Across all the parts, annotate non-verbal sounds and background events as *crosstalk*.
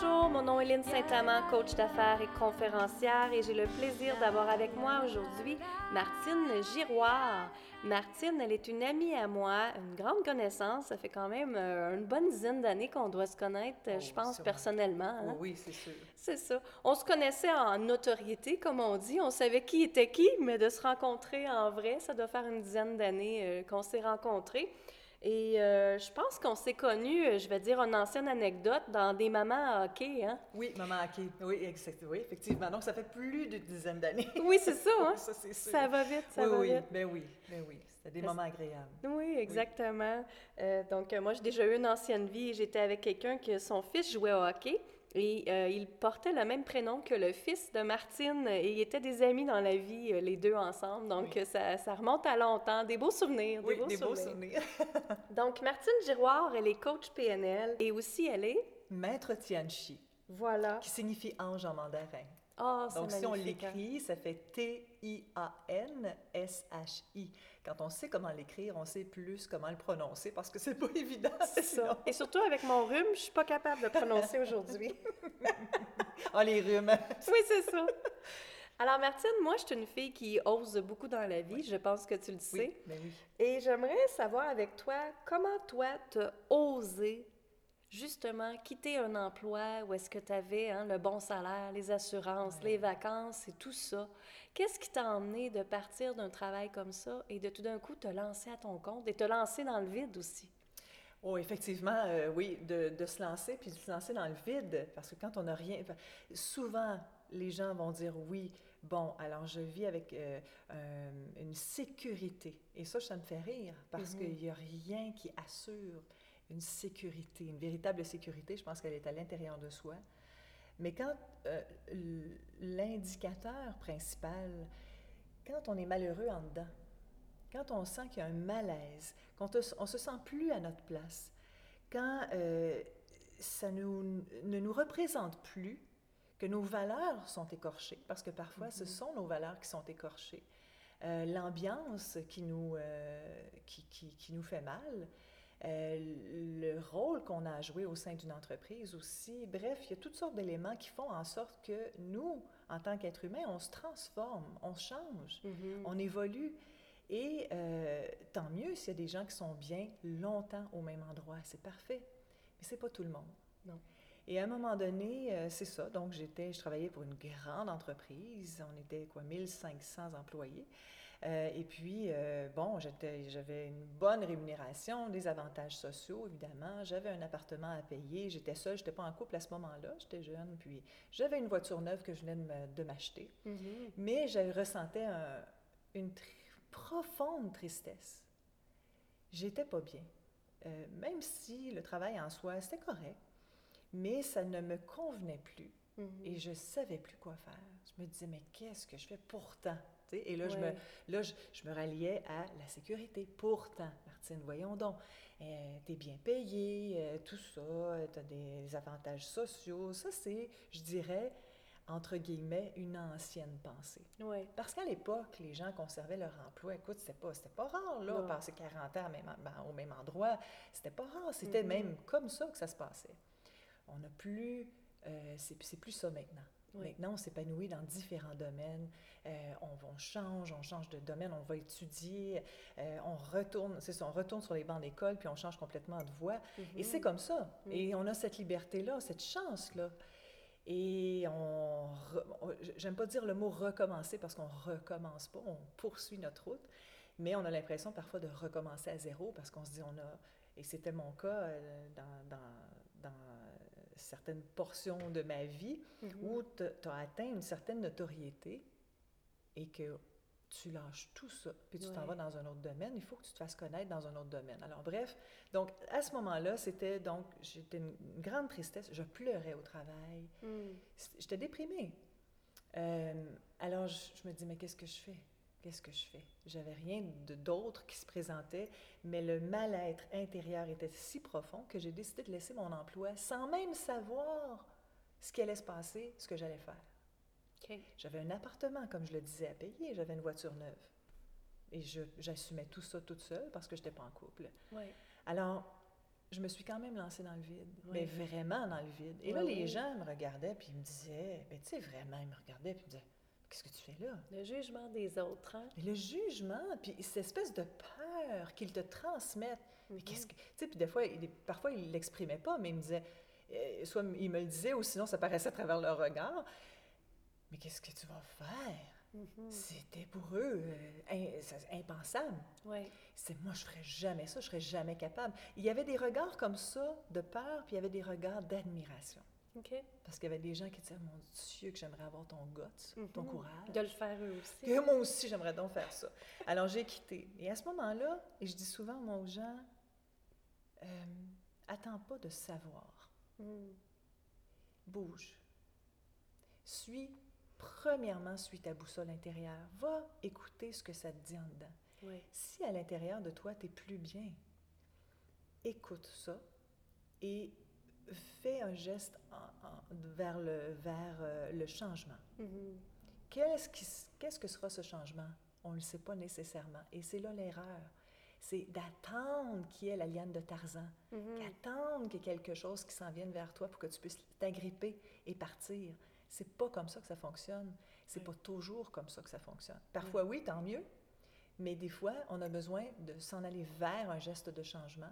Bonjour, mon nom est Lynne Saint-Amand, coach d'affaires et conférencière, et j'ai le plaisir d'avoir avec moi aujourd'hui Martine Giroir. Martine, elle est une amie à moi, une grande connaissance. Ça fait quand même euh, une bonne dizaine d'années qu'on doit se connaître, Oh, je pense, personnellement. hein. Oui, c'est sûr. C'est ça. On se connaissait en notoriété, comme on dit. On savait qui était qui, mais de se rencontrer en vrai, ça doit faire une dizaine d'années euh, qu'on s'est rencontrés. Et euh, je pense qu'on s'est connus, euh, je vais dire une ancienne anecdote, dans des mamans à hockey, hein? Oui, maman Aki. Oui, exact. Oui, effectivement. Donc, ça fait plus d'une dizaine d'années. *laughs* Oui, c'est ça, hein? *laughs* ça, c'est sûr. Ça va vite, ça oui, va oui. vite. Ben oui, ben oui. C'était des Parce- moments agréables. Oui, exactement. Euh, donc, moi, j'ai déjà eu une ancienne vie j'étais avec quelqu'un que son fils jouait au hockey. Et euh, il portait le même prénom que le fils de Martine et ils étaient des amis dans la vie, euh, les deux ensemble. Donc, Oui. euh, ça, ça remonte à longtemps. Des beaux souvenirs. Oui, des beaux des beaux souvenirs. souvenirs. *laughs* Donc, Martine Giroir, elle est coach PNL et aussi elle est. Maître Tianchi, Voilà. qui signifie ange en mandarin. Ah, Donc, si on hein. l'écrit, ça fait T-I-A-N-S-H-I. Quand on sait comment l'écrire, on sait plus comment le prononcer parce que c'est pas *laughs* évident. C'est ça. Et surtout avec mon rhume, je suis pas capable de prononcer aujourd'hui. *laughs* Ah, les rhumes. *laughs* Oui, c'est ça. Alors, Martine, moi, je suis une fille qui ose beaucoup dans la vie. Je pense que tu le sais. Oui, ben oui. Et j'aimerais savoir avec toi, comment toi, t'as osé justement quitter un emploi où est-ce que tu avais hein, le bon salaire, les assurances, les vacances et tout ça. Qu'est-ce qui t'a emmené de partir d'un travail comme ça et de tout d'un coup te lancer à ton compte et te lancer dans le vide aussi? Oh, effectivement, euh, oui, de, de se lancer, puis de se lancer dans le vide, parce que quand on n'a rien... Souvent, les gens vont dire oui, bon, alors je vis avec euh, euh, une sécurité. Et ça, ça me fait rire, parce Mhm. qu'il n'y a rien qui assure une sécurité, une véritable sécurité. Je pense qu'elle est à l'intérieur de soi. Mais quand euh, l'indicateur principal, quand on est malheureux en dedans, quand on sent qu'il y a un malaise, quand on ne se sent plus à notre place, quand euh, ça nous- ne nous représente plus, que nos valeurs sont écorchées, parce que parfois ce sont nos valeurs qui sont écorchées, euh, l'ambiance qui, nous, qui, qui- qui nous fait mal, euh, le rôle qu'on a à jouer au sein d'une entreprise aussi. Bref, il y a toutes sortes d'éléments qui font en sorte que nous, en tant qu'êtres humains, on se transforme, on change, on évolue. Et euh, tant mieux s'il y a des gens qui sont bien longtemps au même endroit, c'est parfait. Mais c'est pas tout le monde. Non. Et à un moment donné, euh, c'est ça. Donc, j'étais, je travaillais pour une grande entreprise. On était, quoi, 1500 employés. Euh, et puis, euh, bon, j'avais une bonne rémunération, des avantages sociaux, évidemment. J'avais un appartement à payer. J'étais seule, je n'étais pas en couple à ce moment-là. J'étais jeune. Puis, j'avais une voiture neuve que je venais de, m'acheter. Mhm. Mais je ressentais un- une profonde tristesse. J'étais pas bien. Euh, même si le travail en soi, c'était correct, mais ça ne me convenait plus Mhm. et je savais plus quoi faire. Je me disais, mais qu'est-ce que je fais pourtant? Et là, je, me, là je, je me ralliais à la sécurité. Pourtant, Martine, voyons donc, tu es bien payé, euh, tout ça, tu as des avantages sociaux. Ça, c'est, je dirais, entre guillemets, une ancienne pensée. Ouais. Parce qu'à l'époque, les gens conservaient leur emploi. Écoute, c'était pas, c'était pas rare, là, passer 40 ans au même, en- ben, au même endroit. C'était pas rare. C'était même comme ça que ça se passait. On n'a plus... euh, c'est c'est plus ça maintenant. Oui. Maintenant, on s'épanouit dans différents domaines. Euh, on, on change, on change de domaine, on va étudier, euh, on retourne, c'est ça, on retourne sur les bancs d'école, puis on change complètement de voie. Et c'est comme ça. Mhm. Et on a cette liberté-là, cette chance-là. Et on, j'aime pas dire le mot recommencer parce qu'on recommence pas, on poursuit notre route, mais on a l'impression parfois de recommencer à zéro parce qu'on se dit on a, et c'était mon cas euh, dans, dans, dans certaines portions de ma vie Mhm. où tu as atteint une certaine notoriété et que tu lâches tout ça, puis tu t'en vas dans un autre domaine, il faut que tu te fasses connaître dans un autre domaine. Alors bref, donc à ce moment-là, c'était donc, j'étais une, une grande tristesse, je pleurais au travail. C'était- j'étais déprimée. Euh, alors je, je me dis, mais qu'est-ce que je fais? Qu'est-ce que je fais? J'avais rien d'autre qui se présentait, mais le mal-être intérieur était si profond que j'ai décidé de laisser mon emploi sans même savoir ce qui allait se passer, ce que j'allais faire. J'avais un appartement, comme je le disais, à payer, j'avais une voiture neuve. Et j'assumais tout ça toute seule parce que je n'étais pas en couple. Alors, je me suis quand même lancée dans le vide, Oui. mais vraiment dans le vide. Et Oui, là, les gens me regardaient, puis ils me disaient, mais tu sais, vraiment, ils me regardaient, puis ils me disaient, qu'est-ce que tu fais là? Le jugement des autres, hein? Le jugement, puis cette espèce de peur qu'ils te transmettent. Mais qu'est-ce que. Tu sais, puis des fois, il- parfois, ils ne l'exprimaient pas, mais ils me disaient. euh, soit ils me le disaient, ou sinon, ça paraissait à travers leur regard. Mais qu'est-ce que tu vas faire? Mhm. C'était pour eux euh, in- impensable. Oui. C'est moi, je ferais jamais ça, je serais jamais capable. Il y avait des regards comme ça de peur, puis il y avait des regards d'admiration. Parce qu'il y avait des gens qui disaient, mon Dieu, que j'aimerais avoir ton guts, ton Mhm. courage. De le faire eux aussi. Moi aussi, j'aimerais donc faire ça. Alors, j'ai quitté. Et à ce moment-là, et je dis souvent moi, aux gens, euh, attends pas de savoir. Mhm. Bouge. Suis, premièrement, suis ta boussole intérieure. Va écouter ce que ça te dit en dedans. Oui. Si à l'intérieur de toi, tu es plus bien, écoute ça et fais un geste en- en- vers, le, vers euh, le changement. Mhm. Qu'est-ce, qui qu'est-ce que sera ce changement? On ne le sait pas nécessairement. Et c'est là l'erreur. C'est d'attendre qu'il y ait la liane de Tarzan, Mhm. d'attendre qu'il y ait quelque chose qui s'en vienne vers toi pour que tu puisses t'agripper et partir. C'est pas comme ça que ça fonctionne. C'est Oui. pas toujours comme ça que ça fonctionne. Parfois, oui, tant mieux. Mais des fois, on a besoin de s'en aller vers un geste de changement.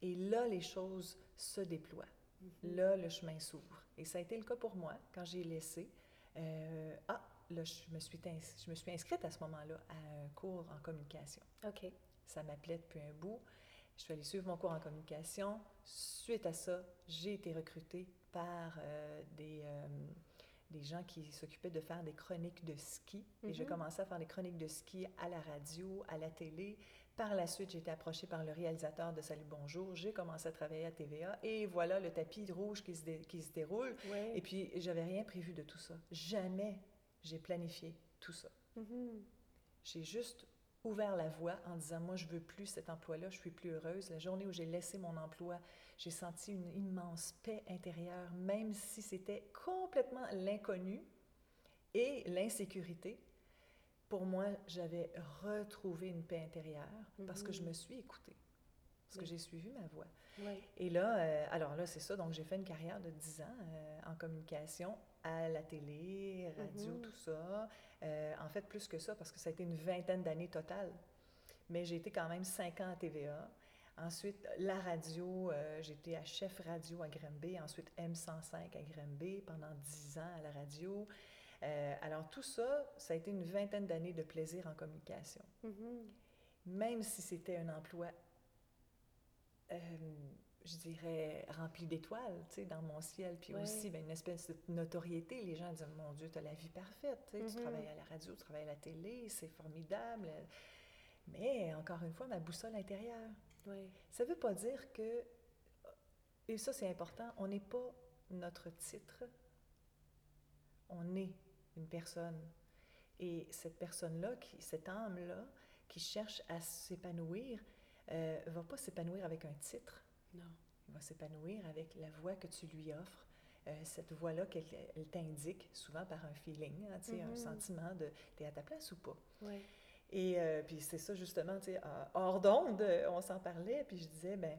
Et là, les choses se déploient. Mhm. Là, le chemin s'ouvre. Et ça a été le cas pour moi quand j'ai laissé. euh, ah, là, je me, suis ins- je me suis inscrite à ce moment-là à un cours en communication. OK. Ça m'appelait depuis un bout. Je suis allée suivre mon cours en communication. Suite à ça, j'ai été recrutée par euh, des, euh, des gens qui s'occupaient de faire des chroniques de ski. Et j'ai Mhm. commencé à faire des chroniques de ski à la radio, à la télé. Par la suite, j'ai été approchée par le réalisateur de Salut Bonjour. J'ai commencé à travailler à TVA. Et voilà le tapis rouge qui se, dé- qui se déroule. Et puis, j'avais rien prévu de tout ça. Jamais j'ai planifié tout ça. Mhm. J'ai juste ouvert la voie en disant, moi, je veux plus cet emploi-là, je suis plus heureuse. La journée où j'ai laissé mon emploi, j'ai senti une immense paix intérieure, même si c'était complètement l'inconnu et l'insécurité. Pour moi, j'avais retrouvé une paix intérieure parce que je Mhm. me suis écoutée, parce que j'ai suivi ma. Oui. Et là, euh, alors là, c'est ça. Donc, j'ai fait une carrière de 10 ans euh, en communication à la télé, radio, Mhm. tout ça. Euh, en fait, plus que ça, parce que ça a été une vingtaine d'années totales. Mais j'ai été quand même 5 ans à TVA. Ensuite, la radio, euh, j'étais à chef radio à Granby. Ensuite, M105 à Granby pendant 10 ans à la radio. Euh, alors, tout ça, ça a été une vingtaine d'années de plaisir en communication Mhm. même si c'était un emploi, euh, je dirais, rempli d'étoiles, tu sais, dans mon ciel, puis aussi ben, une espèce de notoriété. Les gens disent, mon Dieu, tu as la vie parfaite, tu Mhm. travailles à la radio, tu travailles à la télé, c'est formidable. Mais, encore une fois, ma boussole intérieure. Oui. Ça ne veut pas dire que, et ça c'est important, on n'est pas notre titre, on est une personne. Et cette personne-là, cette âme-là, qui cherche à s'épanouir, ne va pas s'épanouir avec un titre, Non. il va s'épanouir avec la voix que tu lui offres, euh, cette voix-là qu'elle elle t'indique, souvent par un feeling, hein, un Mhm. sentiment de t'es à ta place ou pas. Oui. Et euh, puis c'est ça justement, euh, hors d'onde, euh, on s'en parlait, puis je disais, ben,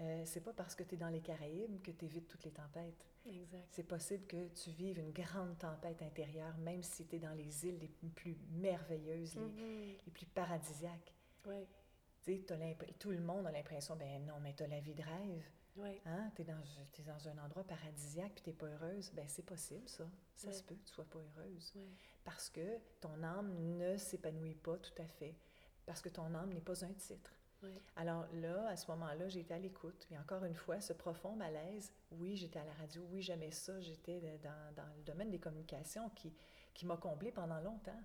euh, c'est pas parce que tu es dans les Caraïbes que tu évites toutes les tempêtes. Exact. C'est possible que tu vives une grande tempête intérieure, même si tu es dans les îles les plus merveilleuses, les, Mhm. les plus paradisiaques. Oui. Tout le monde a l'impression, ben non, mais tu as la vie de rêve. Oui. Hein? Tu es, dans un endroit paradisiaque puis tu pas heureuse. Ben c'est possible, ça. Ça se peut que tu sois pas heureuse. Oui. Parce que ton âme ne s'épanouit pas tout à fait. Parce que ton âme n'est pas un titre. Oui. Alors là, à ce moment-là, été à l'écoute. Et encore une fois, ce profond malaise, oui, j'étais à la radio, oui, j'aimais ça, j'étais dans, dans le domaine des communications qui, qui m'a comblée pendant longtemps.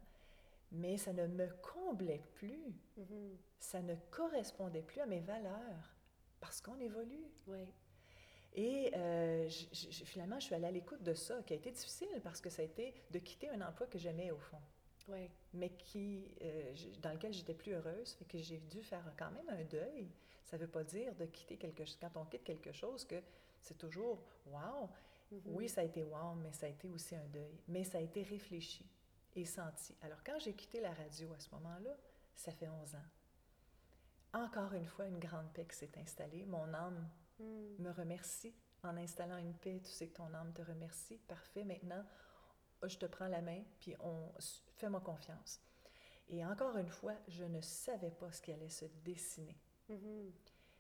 Mais ça ne me comblait plus, Mhm. ça ne correspondait plus à mes valeurs, parce qu'on évolue. Oui. Et euh, finalement, je suis allée à l'écoute de ça, qui a été difficile, parce que ça a été de quitter un emploi que j'aimais au fond Oui. mais qui, euh, dans lequel j'étais plus heureuse, fait que j'ai dû faire quand même un deuil. Ça ne veut pas dire de quitter quelque chose. Quand on quitte quelque chose, que c'est toujours wow. Mhm. Oui, ça a été wow, mais ça a été aussi un deuil. Mais ça a été réfléchi et senti. Alors, quand j'ai quitté la radio à ce moment-là, ça fait 11 ans. Encore une fois, une grande paix qui s'est installée. Mon âme Mm. Me remercie en installant une paix. Tu sais que ton âme te remercie. Parfait. Maintenant, je te prends la main, puis on fais-moi confiance. Et encore une fois, je ne savais pas ce qui allait se dessiner. Mhm.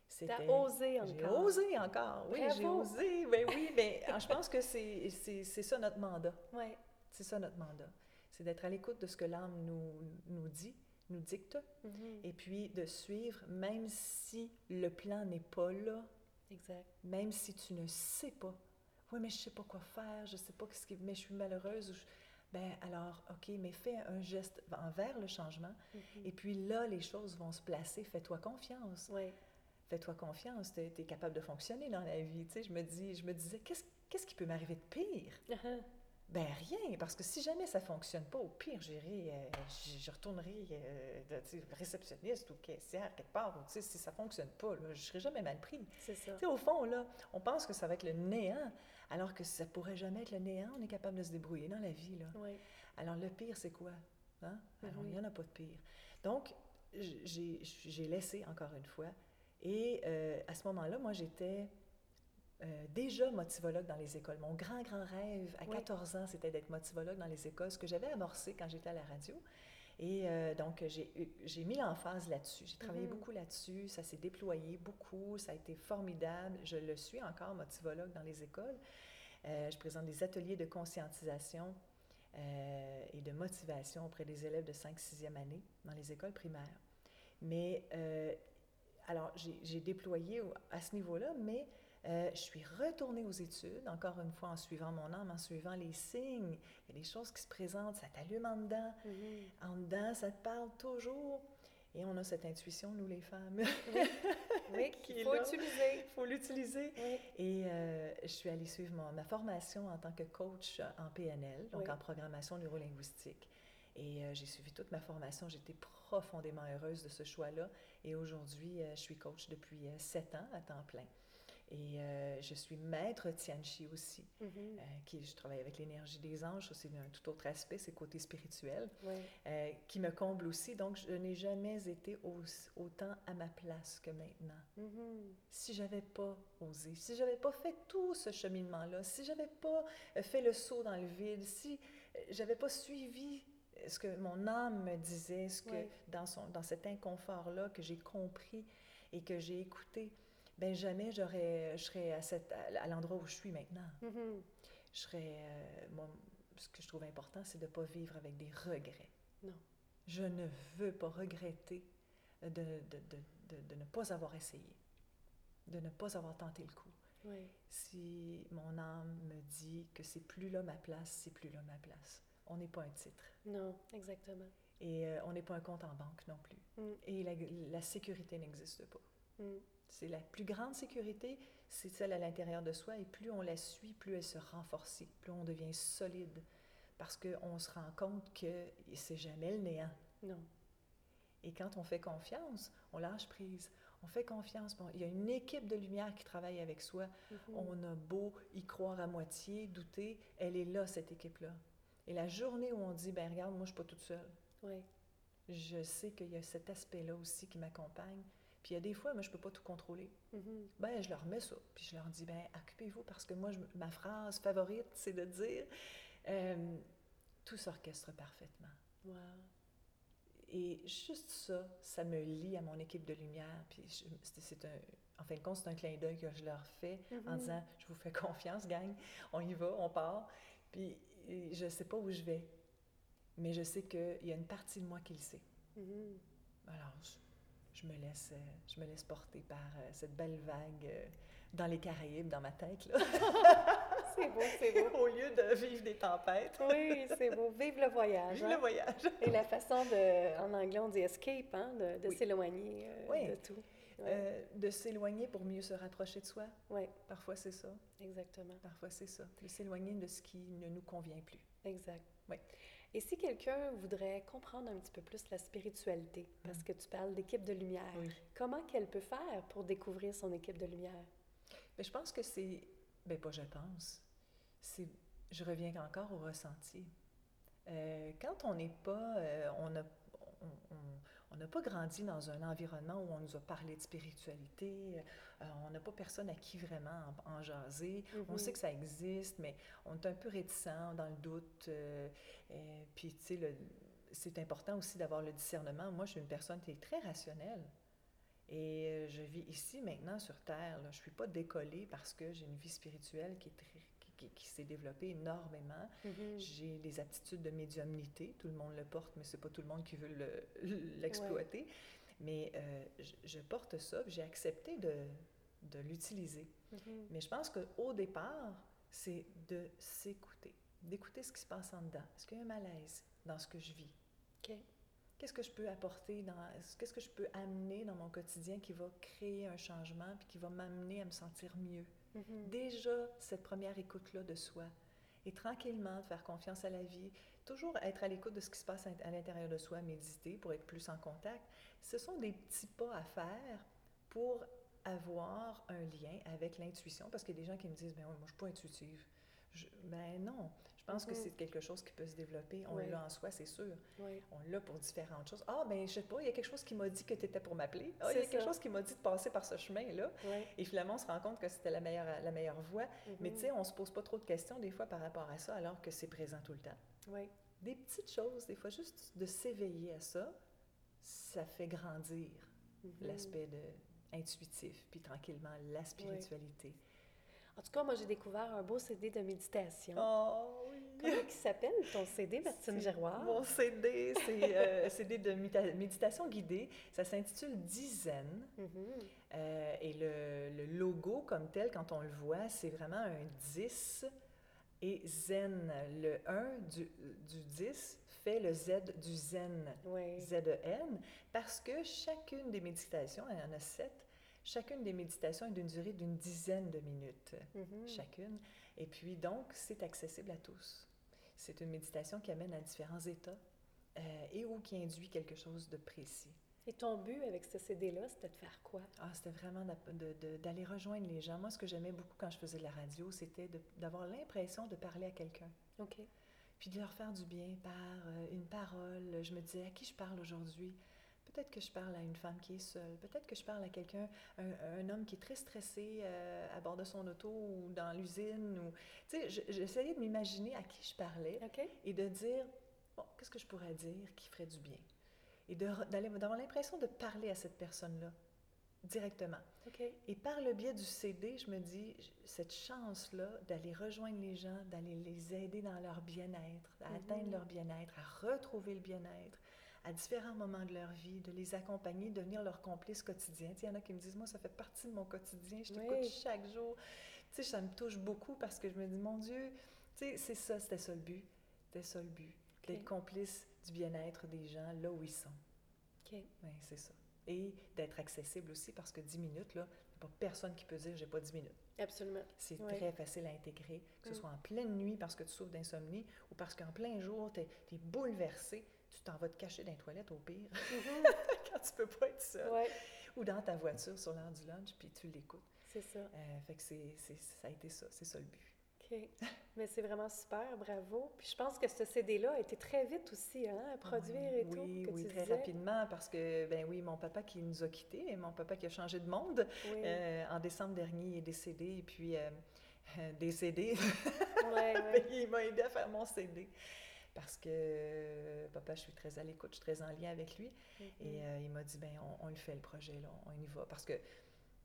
C'était- T'as osé J'ai encore. osé encore, oui, j'ai osé. Ben oui, mais je pense que c'est ça notre mandat. Ouais. C'est ça notre mandat. C'est d'être à l'écoute de ce que l'âme nous, nous dit, nous dicte, Mhm. et puis de suivre, même si le plan n'est pas là, Exact. même si tu ne sais pas. Oui, mais je sais pas quoi faire, je sais pas ce qui, mais je suis malheureuse. ou je- Ben alors, ok, mais fais un geste envers le changement, Mhm. et puis là, les choses vont se placer. Fais-toi confiance. Ouais. Fais-toi confiance. Tu es, capable de fonctionner dans la vie. Tu sais, je me dis, je me disais, qu'est-ce qu'est-ce qui peut m'arriver de pire? Uh-huh. Ben rien, parce que si jamais ça fonctionne pas, au pire, j'irai, euh, je, retournerai euh, de- réceptionniste ou caissière quelque part. ou, si ça fonctionne pas, là, je serai jamais mal pris. C'est ça. Tu sais, au fond, là, on pense que ça va être le néant, alors que ça pourrait jamais être le néant. On est capable de se débrouiller dans la vie, là. Alors, le pire, c'est quoi? Hein? Alors, il n'y en a pas de pire. Donc, j'ai j'ai laissé encore une fois. Et euh, à ce moment-là, moi, j'étais euh, déjà motivologue dans les écoles. Mon grand, grand rêve à Oui. 14 ans, c'était d'être motivologue dans les écoles, ce que j'avais amorcé quand j'étais à la radio. Et euh, donc, j'ai mis l'emphase là-dessus. J'ai travaillé Mhm. beaucoup là-dessus. Ça s'est déployé beaucoup. Ça a été formidable. Je le suis encore, motivologue dans les écoles. Euh, je présente des ateliers de conscientisation euh, et de motivation auprès des élèves de 5-6e année dans les écoles primaires. Mais, alors, j'ai déployé à ce niveau-là, mais euh, je suis retournée aux études, encore une fois en suivant mon âme, en suivant les signes. Il y a des choses qui se présentent, ça t'allume en dedans. Mhm. En dedans, ça te parle toujours. Et on a cette intuition, nous les femmes. Oui, *laughs* qu'il faut utiliser. Il faut l'utiliser. Oui. Et euh, je suis allée suivre mon- ma formation en tant que coach en PNL, donc Oui. en programmation neurolinguistique. Et euh, j'ai suivi toute ma formation. J'étais profondément heureuse de ce choix-là. Et aujourd'hui, euh, je suis coach depuis euh, sept ans à temps plein. Et euh, je suis maître Tianchi aussi, Mhm. euh, qui, je travaille avec l'énergie des anges. C'est un tout autre aspect, c'est le côté spirituel, Oui. euh, qui me comble aussi. Donc, je n'ai jamais été au- autant à ma place que maintenant Mhm. si j'avais pas osé, si j'avais pas fait tout ce cheminement-là, si j'avais pas fait le saut dans le vide, si j'avais pas suivi ce que mon âme me disait, ce que dans, son, dans cet inconfort-là que j'ai compris et que j'ai écouté, ben jamais j'aurais, je serais à, cette- à- l'endroit où je suis maintenant. Je serais, euh, moi, ce que je trouve important, c'est de ne pas vivre avec des regrets. Non. Je ne veux pas regretter de, de, de, de, de ne pas avoir essayé, de ne pas avoir tenté le coup. Oui. Si mon âme me dit que c'est plus là ma place, c'est plus là ma place. On n'est pas un titre. Non, exactement. Et euh, on n'est pas un compte en banque non plus. Mm. Et la, la sécurité n'existe pas. Mm. C'est la plus grande sécurité, c'est celle à l'intérieur de soi. Et plus on la suit, plus elle se renforce, plus on devient solide. Parce qu'on se rend compte que c'est jamais le néant. Non. Et quand on fait confiance, on lâche prise. On fait confiance. Bon, il y a une équipe de lumière qui travaille avec soi. Mhm. On a beau y croire à moitié, douter, elle est là, cette équipe-là. Et la journée où on dit, ben regarde, moi, je suis pas toute seule. Oui. Je sais qu'il y a cet aspect-là aussi qui m'accompagne. Puis il y a des fois, moi, je peux pas tout contrôler. Mhm. Ben, je leur mets ça. Puis je leur dis, ben, occupez-vous, parce que moi, je- ma phrase favorite, *laughs* c'est de dire, euh, tout s'orchestre parfaitement. Wow. Et juste ça, ça me lie à mon équipe de lumière. Puis je- un, en fin de compte, c'est un clin d'œil que je leur fais en Mhm. disant, je vous fais *laughs* confiance, gang, on y va, on part. Puis je sais pas où je vais, mais je sais qu'il y a une partie de moi qui le sait. Mhm. Alors, je, je me laisse, euh, je me laisse porter par euh, cette belle vague euh, dans les Caraïbes, dans ma tête, là, *laughs* C'est beau, c'est beau. *laughs* au lieu de vivre des tempêtes. Oui, c'est beau. Vive le voyage. Vive hein. le voyage. Et la façon de, en anglais, on dit escape, hein, de, de Oui. s'éloigner euh, Oui. de tout. Oui, Euh, de s'éloigner pour mieux se rapprocher de soi. Ouais, Parfois, c'est ça. exactement. Parfois, c'est ça. De s'éloigner de ce qui ne nous convient plus. Exact. Oui. Et si quelqu'un voudrait comprendre un petit peu plus la spiritualité, parce que tu parles d'équipe de lumière, Oui. comment qu'elle peut faire pour découvrir son équipe de lumière? Mais je pense que c'est. Ben, pas je pense. C'est. Je reviens encore au ressenti. Euh, quand on n'est pas. euh, on, a, on, on- on n'a pas grandi dans un environnement où on nous a parlé de spiritualité, euh, on n'a pas personne à qui vraiment en, jaser. On Mhm. sait que ça existe, mais on est un peu réticent, dans le doute. euh, puis, tu sais, c'est important aussi d'avoir le discernement. Moi, je suis une personne qui est très rationnelle. Et euh, je vis ici maintenant sur Terre. là. Je ne suis pas décollée parce que j'ai une vie spirituelle qui, est très- qui, s'est développée énormément. Mhm. J'ai des aptitudes de médiumnité. Tout le monde le porte, mais c'est pas tout le monde qui veut le- *laughs* l'exploiter. Mais euh, je, je porte ça, j'ai accepté de, de l'utiliser. Mhm. Mais je pense qu'au départ, c'est de s'écouter, d'écouter ce qui se passe en dedans. Est-ce qu'il y a un malaise dans ce que je vis? Qu'est-ce que je peux apporter dans, qu'est-ce que je peux amener dans mon quotidien qui va créer un changement puis qui va m'amener à me sentir mieux? Mhm. Déjà, cette première écoute-là de soi. Et tranquillement, de faire confiance à la vie, toujours être à l'écoute de ce qui se passe à l'intérieur de soi, méditer pour être plus en contact. Ce sont des petits pas à faire pour avoir un lien avec l'intuition. Parce qu'il y a des gens qui me disent, ben oui, moi, je suis pas intuitive. Ben non, je pense que Mhm. c'est quelque chose qui peut se développer. On Oui. l'a en soi, c'est sûr. Oui. On l'a pour différentes choses. Ah, ben je sais pas, il y a quelque chose qui m'a dit que tu étais pour m'appeler. Ah, il y a quelque chose qui m'a dit de passer par ce chemin-là. Oui. Et finalement, on se rend compte que c'était la meilleure, la meilleure voie. Mais Mhm. tu sais, on se pose pas trop de questions des fois par rapport à ça, alors que c'est présent tout le temps. Oui. Des petites choses, des fois, juste de s'éveiller à ça, ça fait grandir Mhm. l'aspect de intuitif, puis tranquillement la spiritualité. En tout cas, moi, j'ai découvert un beau CD de méditation. Oh oui! Comment il s'appelle ton CD, Martine Giroir? Mon CD, c'est euh, *laughs* CD de méditation guidée. Ça s'intitule Dizaine. Euh, et le, le logo comme tel, quand on le voit, c'est vraiment un 10 et zen. Le 1 du, du 10 fait le Z du zen, Oui. Z-E-N, parce que chacune des méditations, il y en a sept, chacune des méditations est d'une durée d'une dizaine de minutes Mhm. chacune. Et puis donc, c'est accessible à tous. C'est une méditation qui amène à différents états euh, et ou qui induit quelque chose de précis. Et ton but avec ce CD-là, c'était de faire quoi? Ah, c'était vraiment d'aller rejoindre les gens. Moi, ce que j'aimais beaucoup quand je faisais de la radio, c'était d'avoir l'impression de parler à quelqu'un, OK. puis de leur faire du bien par euh, une parole. Je me disais, à qui je parle aujourd'hui? Peut-être que je parle à une femme qui est seule. Peut-être que je parle à quelqu'un, un, un homme qui est très stressé euh, à bord de son auto ou dans l'usine. Ou... Tu sais, je- j'essayais de m'imaginer à qui je parlais et de dire, bon, qu'est-ce que je pourrais dire qui ferait du bien? Et d'avoir l'impression de parler à cette personne-là directement. Et par le biais du CD, je me dis, cette chance-là d'aller rejoindre les gens, d'aller les aider dans leur bien-être, à Mhm. atteindre leur bien-être, à retrouver le bien-être à différents moments de leur vie, de les accompagner, devenir leur complice quotidien. Il y en a qui me disent, moi, ça fait partie de mon quotidien, je t'écoute Oui. chaque jour. Tu sais, ça me touche beaucoup parce que je me dis, mon Dieu, tu sais, c'est ça, c'était ça le but. C'était ça le but, Ok. d'être complice du bien-être des gens là où ils sont. OK. Oui, c'est ça. Et d'être accessible aussi parce que 10 minutes, là, il n'y a pas personne qui peut dire j'ai pas 10 minutes. Absolument. C'est Oui. très facile à intégrer, que ce Mm. soit en pleine nuit parce que tu souffres d'insomnie ou parce qu'en plein jour, tu es, bouleversé, tu t'en vas te cacher dans les toilettes au pire *laughs* quand tu peux pas être seul. Ou dans ta voiture sur l'heure du lunch, puis tu l'écoutes. c'est ça. Euh, fait que c'est, c'est- ça a été ça, c'est ça le but. OK. Mais c'est vraiment super, bravo. Puis je pense que ce CD-là a été très vite aussi, hein, à produire Oui, et tout. Oui, que oui, tu très disais. rapidement parce que, ben oui, mon papa qui nous a quittés, et mon papa qui a changé de monde, Oui, euh, en décembre dernier, il est décédé, et puis euh, euh, *laughs* décédé, ouais, ouais. *laughs* il m'a aidé à faire mon CD. Parce que euh, papa, je suis très à l'écoute, je suis très en lien avec lui. Mhm. Et euh, il m'a dit, ben on, on le fait le projet, là, on y va. Parce que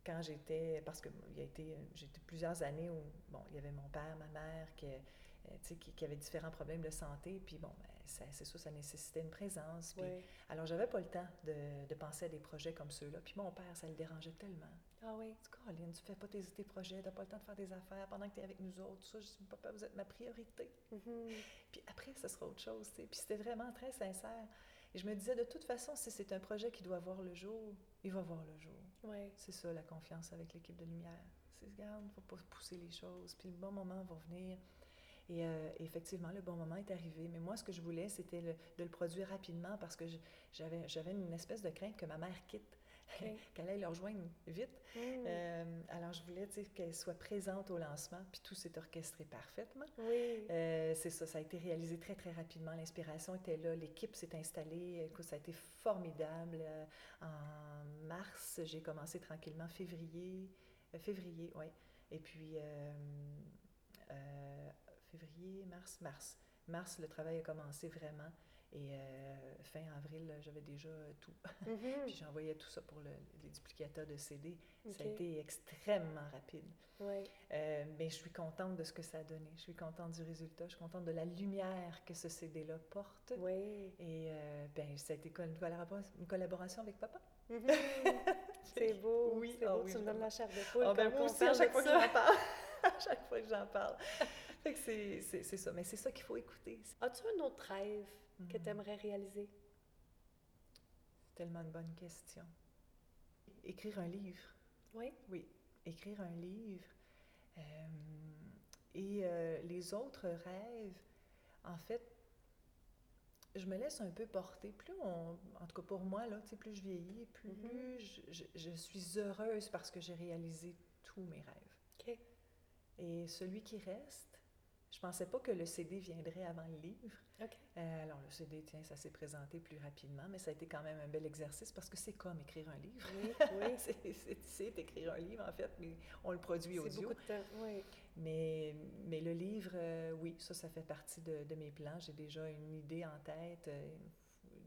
quand j'étais, parce qu'il y a été, j'ai été plusieurs années où, bon, il y avait mon père, ma mère, qui, euh, qui, qui avaient différents problèmes de santé, puis bon, ben, c'est sûr, ça nécessitait une présence. Puis, Ouais. Alors, j'avais pas le temps de, de penser à des projets comme ceux-là. Puis mon père, ça le dérangeait tellement. Ah oui. Dit, Caroline, tu fais pas tes, tes projets, t'as pas le temps de faire des affaires pendant que tu es avec nous autres. Ça, je dis, papa, vous êtes ma priorité. Mhm. Puis après, ce sera autre chose. tu sais. Puis c'était vraiment très sincère. Et je me disais, de toute façon, si c'est un projet qui doit voir le jour, il va voir le jour. Ouais. C'est ça, la confiance avec l'équipe de lumière. C'est, regarde, il ne faut pas pousser les choses, puis le bon moment va venir. Et euh, effectivement, le bon moment est arrivé. Mais moi, ce que je voulais, c'était le- de le produire rapidement parce que j'avais une espèce de crainte que ma mère quitte. *laughs* qu'elle aille le rejoindre vite. Mm. Euh, alors, je voulais qu'elle soit présente au lancement, puis tout s'est orchestré parfaitement. Oui. Euh, c'est ça, ça a été réalisé très, très rapidement. L'inspiration était là, l'équipe s'est installée. Écoute, ça a été formidable. Euh, en mars, j'ai commencé tranquillement, février, février, oui. Et puis, février, mars, mars. Mars, le travail a commencé vraiment. Et euh, fin avril, j'avais déjà tout. *laughs* Mhm. puis j'envoyais tout ça pour le, les duplicateurs de CD. Ça a été extrêmement rapide. Ouais. Euh, mais je suis contente de ce que ça a donné. Je suis contente du résultat. Je suis contente de la lumière que ce CD-là porte. Oui. Et euh, ben, ça a été une collaboration avec papa. Mhm. *laughs* c'est beau. Oui, c'est ah beau. oui, tu me donnes la chair de poule. Ah, ben, moi aussi, *laughs* à chaque fois que j'en parle. à chaque fois que j'en parle. *laughs* c'est ça. Mais c'est ça qu'il faut écouter. As-tu un autre rêve que Mhm. tu aimerais réaliser? C'est tellement une bonne question. Écrire un livre. Oui. Oui, écrire un livre. Euh, et euh, les autres rêves, en fait, je me laisse un peu porter. Plus on, en tout cas pour moi, là, plus je vieillis, plus Mhm. je, je- je suis heureuse parce que j'ai réalisé tous mes rêves. OK. Et celui qui reste, je pensais pas que le CD viendrait avant le livre. Euh, alors, le CD, tiens, ça s'est présenté plus rapidement, mais ça a été quand même un bel exercice parce que c'est comme écrire un livre. Oui, oui. *laughs* c'est écrire un livre, en fait, mais on le produit C'est audio. beaucoup de temps. Oui. Mais, mais le livre, euh, oui, ça, ça fait partie de, de mes plans. J'ai déjà une idée en tête. euh,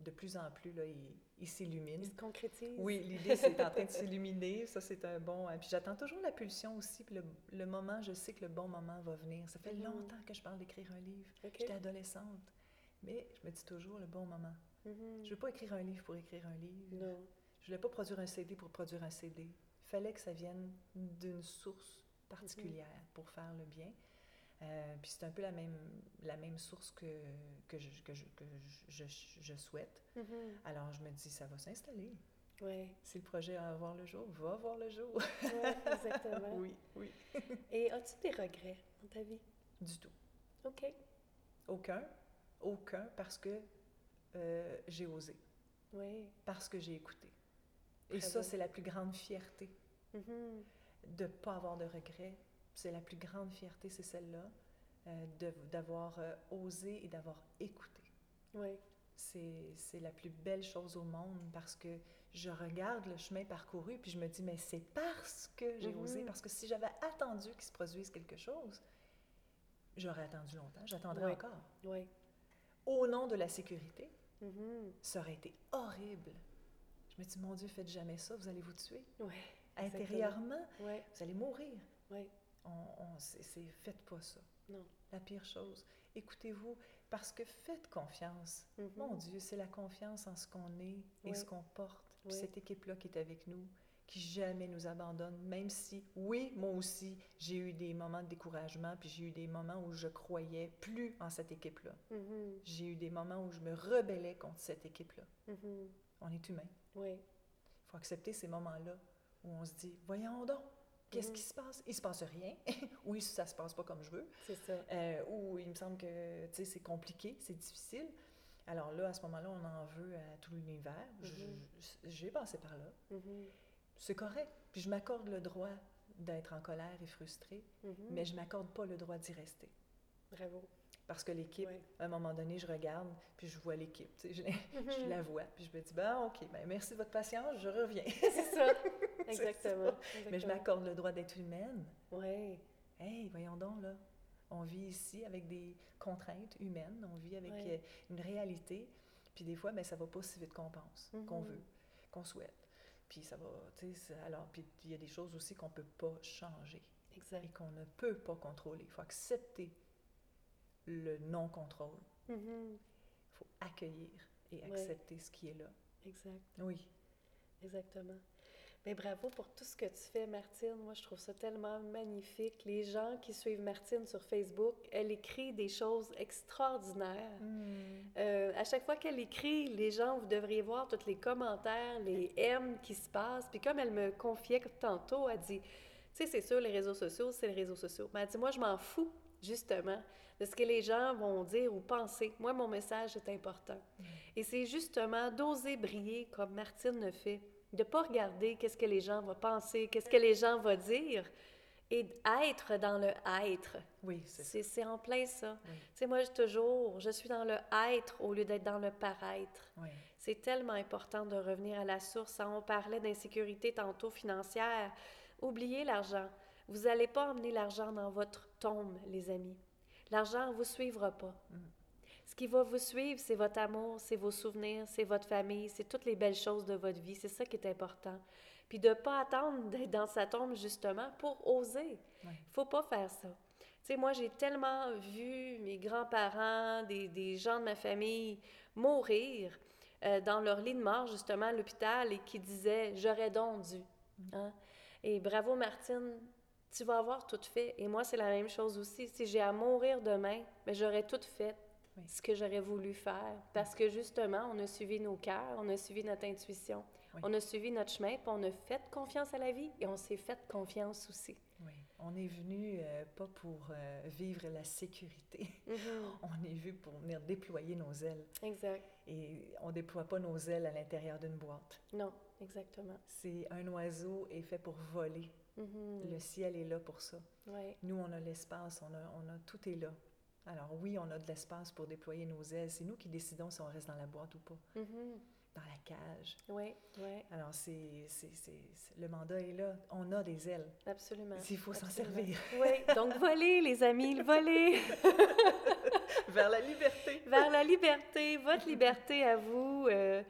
de plus en plus, là, il, il s'illumine. Il se concrétise. Oui, l'idée, c'est en train de *laughs* s'illuminer. Ça, c'est un bon... hein. Puis j'attends toujours la pulsion aussi. Puis le, le moment, je sais que le bon moment va venir. Ça fait Mhm. longtemps que je parle d'écrire un livre. J'étais adolescente. Mais je me dis toujours le bon moment. Mhm. Je veux pas écrire un livre pour écrire un livre. Non. Je voulais pas produire un CD pour produire un CD. Il fallait que ça vienne d'une source particulière pour faire le bien. Euh, puis c'est un peu la même, la même source que, que, je, que, je, que je, souhaite. Mhm. Alors je me dis, ça va s'installer. Oui. Si le projet va voir le jour, va voir le jour. Ouais, exactement. *laughs* oui, oui. *laughs* Et as-tu des regrets dans ta vie? Du tout. OK. Aucun. Aucun parce que euh, j'ai osé, Oui. parce que j'ai écouté. Et ça, c'est la plus grande fierté. Mhm. de ne pas avoir de regrets. C'est la plus grande fierté, c'est celle-là, euh, de- d'avoir euh, osé et d'avoir écouté. Oui. C'est c'est la plus belle chose au monde parce que je regarde le chemin parcouru puis je me dis, mais c'est parce que j'ai Mhm. osé, parce que si j'avais attendu qu'il se produise quelque chose, j'aurais attendu longtemps, j'attendrais Oui. encore. Oui. Au nom de la sécurité, Mhm. ça aurait été horrible. Je me dis, mon Dieu, faites jamais ça, vous allez vous tuer. Oui. Intérieurement, vous allez mourir. Oui. On, on- c'est, faites pas ça. Non. La pire chose. Écoutez-vous, parce que faites confiance. Mhm. Mon Dieu, c'est la confiance en ce qu'on est et Oui. ce qu'on porte. Puis cette équipe-là qui est avec nous, qui jamais nous abandonne, même si, oui, moi aussi, j'ai eu des moments de découragement, puis j'ai eu des moments où je croyais plus en cette équipe-là. Mhm. J'ai eu des moments où je me rebellais contre cette équipe-là. Mhm. On est humain. Oui. Il faut accepter ces moments-là où on se dit, voyons donc, qu'est-ce Mhm. qui se passe? Il se passe rien. *laughs* oui, ça se passe pas comme je veux. C'est ça. Euh, où il me semble que tu sais, c'est compliqué, c'est difficile. Alors là, à ce moment-là, on en veut à tout l'univers. Mhm. J'ai passé par là. Mhm. C'est correct. Puis je m'accorde le droit d'être en colère et frustrée, mais je m'accorde pas le droit d'y rester. Bravo. Parce que l'équipe, Oui. à un moment donné, je regarde, puis je vois l'équipe. Je, *laughs* je la vois, puis je me dis, ben OK, ben, merci de votre patience, je reviens. C'est ça. *laughs* *laughs* Exactement. Mais je m'accorde le droit d'être humaine. Oui. Hey, voyons donc, là. On vit ici avec des contraintes humaines, on vit avec euh, une réalité. Puis des fois, ben, ça va pas si vite qu'on pense, qu'on Mhm. veut, qu'on souhaite. Puis ça va, tu sais, alors, puis il y a des choses aussi qu'on peut pas changer et Exact. qu'on ne peut pas contrôler. Il faut accepter le non-contrôle. Il faut accueillir et accepter ce qui est là. Exact. Oui. Exactement. Mais bravo pour tout ce que tu fais, Martine. Moi, je trouve ça tellement magnifique. Les gens qui suivent Martine sur Facebook, elle écrit des choses extraordinaires. Euh, à chaque fois qu'elle écrit, les gens, vous devriez voir tous les commentaires, les M qui se passent. Puis comme elle me confiait tantôt, elle dit, tu sais, c'est sûr, les réseaux sociaux, c'est les réseaux sociaux. Mais elle dit, moi, je m'en fous, justement, de ce que les gens vont dire ou penser. Moi, mon message est important. Et c'est justement d'oser briller comme Martine le fait De pas regarder qu'est-ce que les gens vont penser, qu'est-ce que les gens vont dire, et être dans le être. Oui, c'est C'est en plein ça. Tu sais, moi, je, toujours, je suis dans le être au lieu d'être dans le paraître. Oui. C'est tellement important de revenir à la source. On parlait d'insécurité tantôt financière. Oubliez l'argent. Vous n'allez pas emmener l'argent dans votre tombe, les amis. L'argent ne vous suivra pas. Mm. Ce qui va vous suivre, c'est votre amour, c'est vos souvenirs, c'est votre famille, c'est toutes les belles choses de votre vie. C'est ça qui est important. Puis de ne pas attendre d'être dans sa tombe, justement, pour oser. Il ne faut pas faire ça. Tu sais, moi, j'ai tellement vu mes grands-parents, des, des, gens de ma famille mourir euh, dans leur lit de mort, justement, à l'hôpital, et qui disaient « j'aurais donc dû mm. hein? Et bravo, Martine, tu vas avoir tout fait. Et moi, c'est la même chose aussi. Si j'ai à mourir demain, mais ben, j'aurais tout fait ce que j'aurais voulu faire. Parce que justement, on a suivi nos cœurs, on a suivi notre intuition, on a suivi notre chemin, puis on a fait confiance à la vie et on s'est fait confiance aussi. Oui, on est venu euh, pas pour euh, vivre la sécurité. Mm-hmm. *laughs* On est venu pour venir déployer nos ailes. Exact. Et on déploie pas nos ailes à l'intérieur d'une boîte. Non, exactement. C'est un oiseau est fait pour voler. Mm-hmm. Le ciel est là pour ça. Nous, on a l'espace, on a, on a, tout est là. Alors oui, on a de l'espace pour déployer nos ailes. C'est nous qui décidons si on reste dans la boîte ou pas. Mm-hmm. Dans la cage. Oui, oui. Alors, c'est, le mandat est là. On a des ailes. Absolument. Il faut s'en servir. Oui, donc voler, les amis, voler. *laughs* Vers la liberté. Vers la liberté, votre liberté à vous. Euh,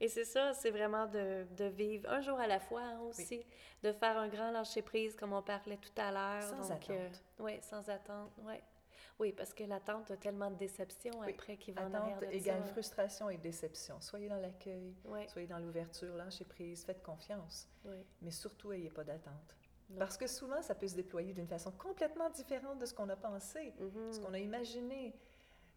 et c'est ça, c'est vraiment de, de, vivre un jour à la fois hein, aussi, de faire un grand lâcher-prise comme on parlait tout à l'heure. Sans attente. Euh, oui, sans attente, oui. Oui, parce que l'attente a tellement de déception après qui va en arrière de égale frustration et déception. Soyez dans l'accueil, soyez dans l'ouverture, lâchez prise, faites confiance. Mais surtout, n'ayez pas d'attente. Parce que souvent, ça peut se déployer d'une façon complètement différente de ce qu'on a pensé, mm-hmm. ce qu'on a imaginé.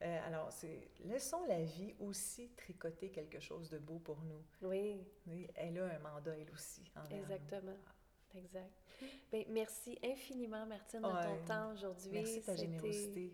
Euh, alors, c'est laissons la vie aussi tricoter quelque chose de beau pour nous. Oui. oui elle a un mandat, elle aussi. Exactement. Exact. Bien, merci infiniment, Martine, de ton temps aujourd'hui. Merci de ta générosité.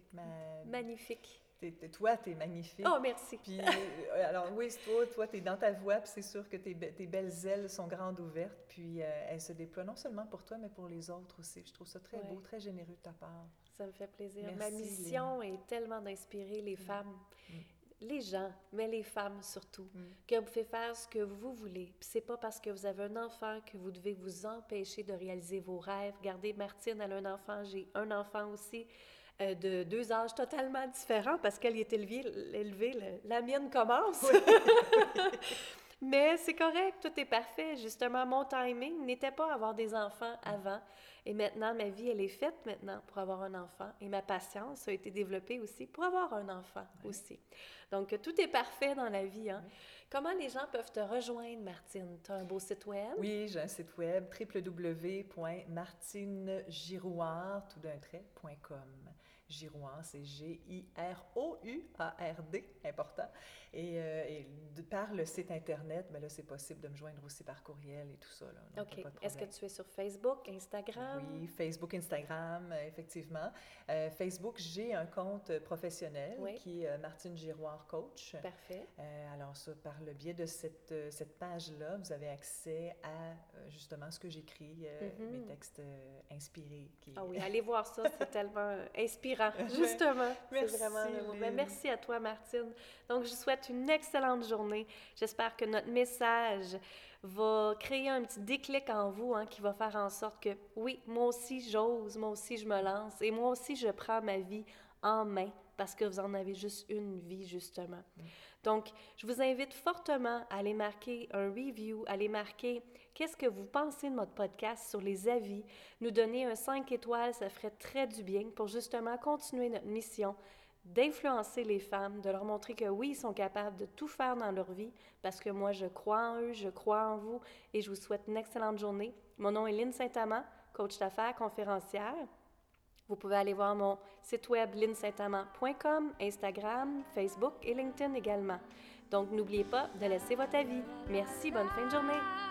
Magnifique. toi, tu es magnifique. Oh, merci. Puis, euh, alors, oui, toi, toi tu es dans ta voix, puis c'est sûr que tes, tes, belles ailes sont grandes ouvertes, puis euh, elles se déploient non seulement pour toi, mais pour les autres aussi. Je trouve ça très beau, très généreux de ta part. Ça me fait plaisir. Ma mission est tellement d'inspirer les mm. femmes. Mm les gens, mais les femmes surtout, mm. que vous pouvez faire ce que vous voulez. Puis c'est pas parce que vous avez un enfant que vous devez vous empêcher de réaliser vos rêves. Regardez, Martine, elle a un enfant, j'ai un enfant aussi. Euh, de deux âges totalement différents parce qu'elle est élevée, élevée la mienne commence. *laughs* Mais c'est correct, tout est parfait. Justement, mon timing n'était pas avoir des enfants avant. Et maintenant, ma vie, elle est faite maintenant pour avoir un enfant. Et ma patience a été développée aussi pour avoir un enfant aussi. Donc, tout est parfait dans la vie. Hein? Comment les gens peuvent te rejoindre, Martine? Tu as un beau site web? Oui, j'ai un site web www.martinegirouard, tout d'un trait.com. Girouard, c'est G-I-R-O-U-A-R-D, important. Et, euh, et de, par le site Internet, mais ben là, c'est possible de me joindre aussi par courriel et tout ça. Là, OK. Est-ce que tu es sur Facebook, Instagram? Oui, Facebook, Instagram, euh, effectivement. Euh, Facebook, j'ai un compte professionnel qui est Martine Giroir Coach. Parfait. alors, ça, par le biais de cette, cette page-là, vous avez accès à justement ce que j'écris, mm-hmm. mes textes inspirés. Qui... Ah oui, *laughs* allez voir ça, c'est tellement inspirant, justement. merci. Vraiment, ben, merci à toi, Martine. Donc, je souhaite une excellente journée. J'espère que notre message va créer un petit déclic en vous hein, qui va faire en sorte que, oui, moi aussi j'ose, moi aussi je me lance et moi aussi je prends ma vie en main parce que vous en avez juste une vie, justement. Mm. Donc, je vous invite fortement à aller marquer un review, à aller marquer qu'est-ce que vous pensez de notre podcast sur les avis, nous donner un 5 étoiles, ça ferait très du bien pour justement continuer notre mission d'influencer les femmes, de leur montrer que oui, ils sont capables de tout faire dans leur vie, parce que moi, je crois en eux, je crois en vous, et je vous souhaite une excellente journée. Mon nom est Lynne Saint-Amand, coach d'affaires, conférencière. Vous pouvez aller voir mon site web linsaintamant.com, Instagram, Facebook et LinkedIn également. Donc, n'oubliez pas de laisser votre avis. Merci, bonne fin de journée.